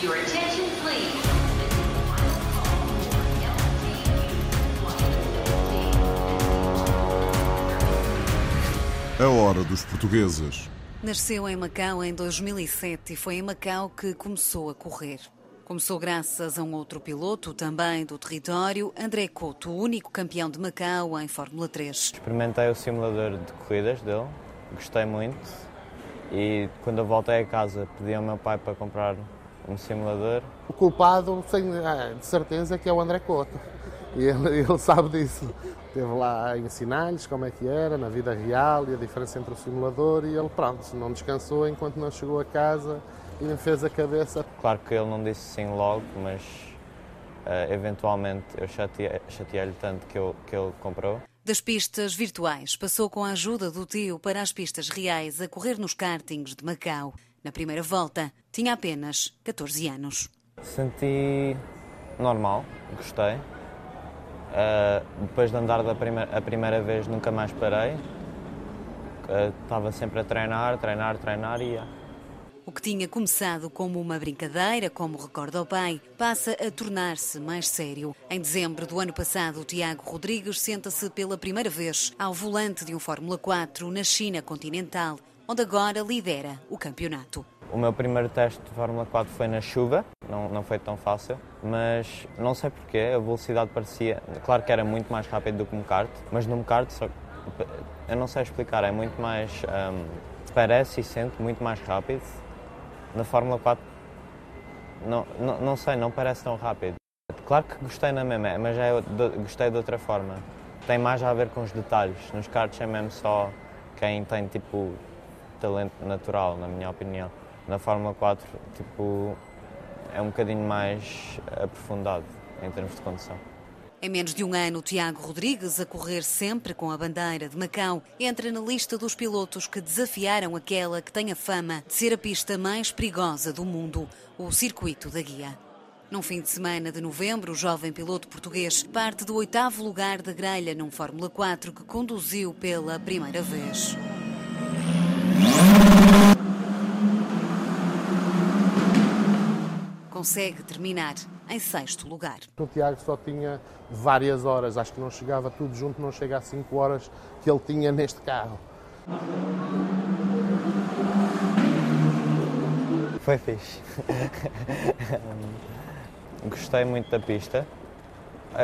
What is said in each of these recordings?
Your attention, please. A hora dos portugueses. Nasceu em Macau em 2007 e foi em Macau que começou a correr. Começou graças a um outro piloto, também do território, André Couto, o único campeão de Macau em Fórmula 3. Experimentei o simulador de corridas dele, gostei muito e quando eu voltei a casa pedi ao meu pai para comprar um simulador. O culpado, sem, ah, de certeza, que é o André Couto. E ele, ele sabe disso. Esteve lá a ensinar-lhes como é que era na vida real e a diferença entre o simulador e ele, pronto, não descansou enquanto não chegou a casa e me fez a cabeça. Claro que ele não disse sim logo, mas eh, eventualmente eu chateei- chateei-lhe tanto que, eu, que ele comprou. Das pistas virtuais, passou com a ajuda do tio para as pistas reais a correr nos kartings de Macau. Na primeira volta, tinha apenas 14 anos. Senti normal, gostei. Eh, depois de andar da primeira, a primeira vez nunca mais parei. Eh, Estava sempre a treinar, treinar, treinar e. O que tinha começado como uma brincadeira, como recorda o pai, passa a tornar-se mais sério. Em dezembro do ano passado, o Tiago Rodrigues senta-se pela primeira vez ao volante de um Fórmula 4 na China continental, onde agora lidera o campeonato. O meu primeiro teste de Fórmula 4 foi na chuva, não, não foi tão fácil, mas não sei porquê, a velocidade parecia. Claro que era muito mais rápido do que um kart, mas num kart, só, eu não sei explicar, é muito mais. hum, parece e sente muito mais rápido. Na Fórmula 4, não, não, não sei, não parece tão rápido. Claro que gostei na mesma, mas já é gostei de outra forma. Tem mais a ver com os detalhes. Nos karts é mesmo só quem tem tipo talento natural, na minha opinião. Na Fórmula 4, tipo, é um bocadinho mais aprofundado em termos de condução. Em menos de um ano, Tiago Rodrigues, a correr sempre com a bandeira de Macau, entra na lista dos pilotos que desafiaram aquela que tem a fama de ser a pista mais perigosa do mundo, o Circuito da Guia. Num fim de semana de novembro, o jovem piloto português parte do oitavo lugar da grelha num Fórmula 4 que conduziu pela primeira vez. Consegue terminar em sexto lugar. O Tiago só tinha várias horas, acho que não chegava tudo junto, não chega a 5 horas que ele tinha neste carro. Foi fixe. Gostei muito da pista.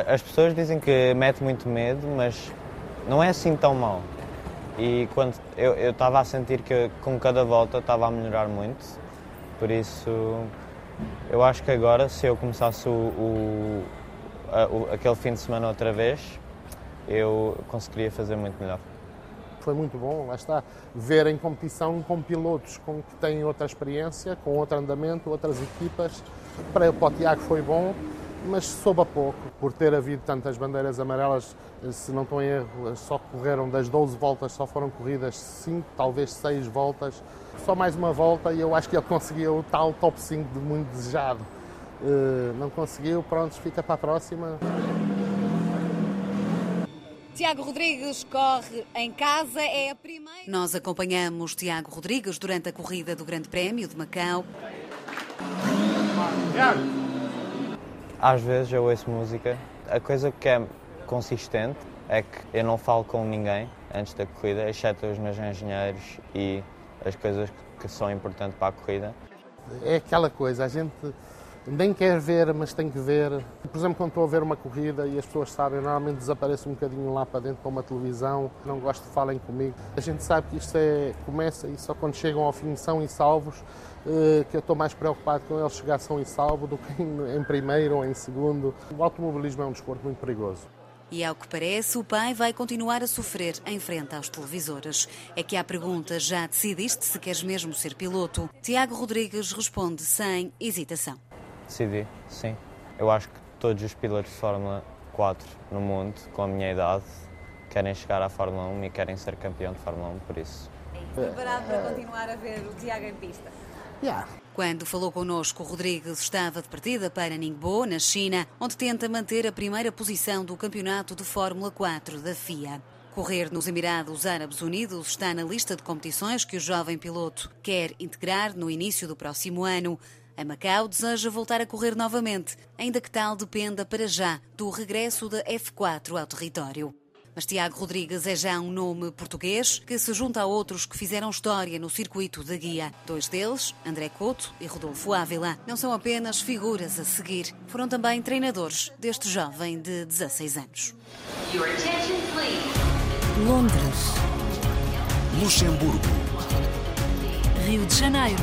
As pessoas dizem que mete muito medo, mas não é assim tão mal. E quando eu eu estava a sentir que com cada volta estava a melhorar muito, por isso eu acho que agora se eu começasse o, o- a- o- aquele fim de semana outra vez, eu conseguiria fazer muito melhor. Foi muito bom, lá está, ver em competição com pilotos com que têm outra experiência, com outro andamento, outras equipas. Para, para o Tiago foi bom, mas soube a pouco. Por ter havido tantas bandeiras amarelas, se não estou em erro, só correram das 12 voltas, só foram corridas 5, talvez 6 voltas. Só mais uma volta e eu acho que ele conseguiu o tal top 5 de muito desejado. Eh, não conseguiu, pronto, fica para a próxima. Tiago Rodrigues corre em casa, é a primeira. Nós acompanhamos Tiago Rodrigues durante a corrida do Grande Prémio de Macau. Às vezes eu ouço música. A coisa que é consistente é que eu não falo com ninguém antes da corrida, exceto os meus engenheiros e as coisas que são importantes para a corrida. É aquela coisa, a gente nem quer ver, mas tem que ver. Por exemplo, quando estou a ver uma corrida e as pessoas sabem, normalmente desapareço um bocadinho lá para dentro para uma televisão, não gosto de falem comigo. A gente sabe que isto é, começa e só quando chegam ao fim são e salvos, eh, que eu estou mais preocupado com eles chegar são e salvo do que em primeiro ou em segundo. O automobilismo é um desporto muito perigoso. E ao que parece, o pai vai continuar a sofrer em frente aos televisores. É que à pergunta: já decidiste se queres mesmo ser piloto? Tiago Rodrigues responde sem hesitação. Decidi, sim. Eu acho que todos os pilotos de Fórmula 4 no mundo, com a minha idade, querem chegar à Fórmula 1 e querem ser campeão de Fórmula 1, por isso. Preparado para continuar a ver o Tiago em pista? Yeah. Quando falou connosco, o Rodrigues estava de partida para Ningbo, na China, onde tenta manter a primeira posição do campeonato de Fórmula 4 da FIA. Correr nos Emirados Árabes Unidos está na lista de competições que o jovem piloto quer integrar no início do próximo ano. A Macau deseja voltar a correr novamente, ainda que tal dependa para já do regresso da F4 ao território. Mas Tiago Rodrigues é já um nome português que se junta a outros que fizeram história no circuito da guia. Dois deles, André Couto e Rodolfo Ávila, não são apenas figuras a seguir, foram também treinadores deste jovem de 16 anos. Londres, Luxemburgo, Rio de Janeiro,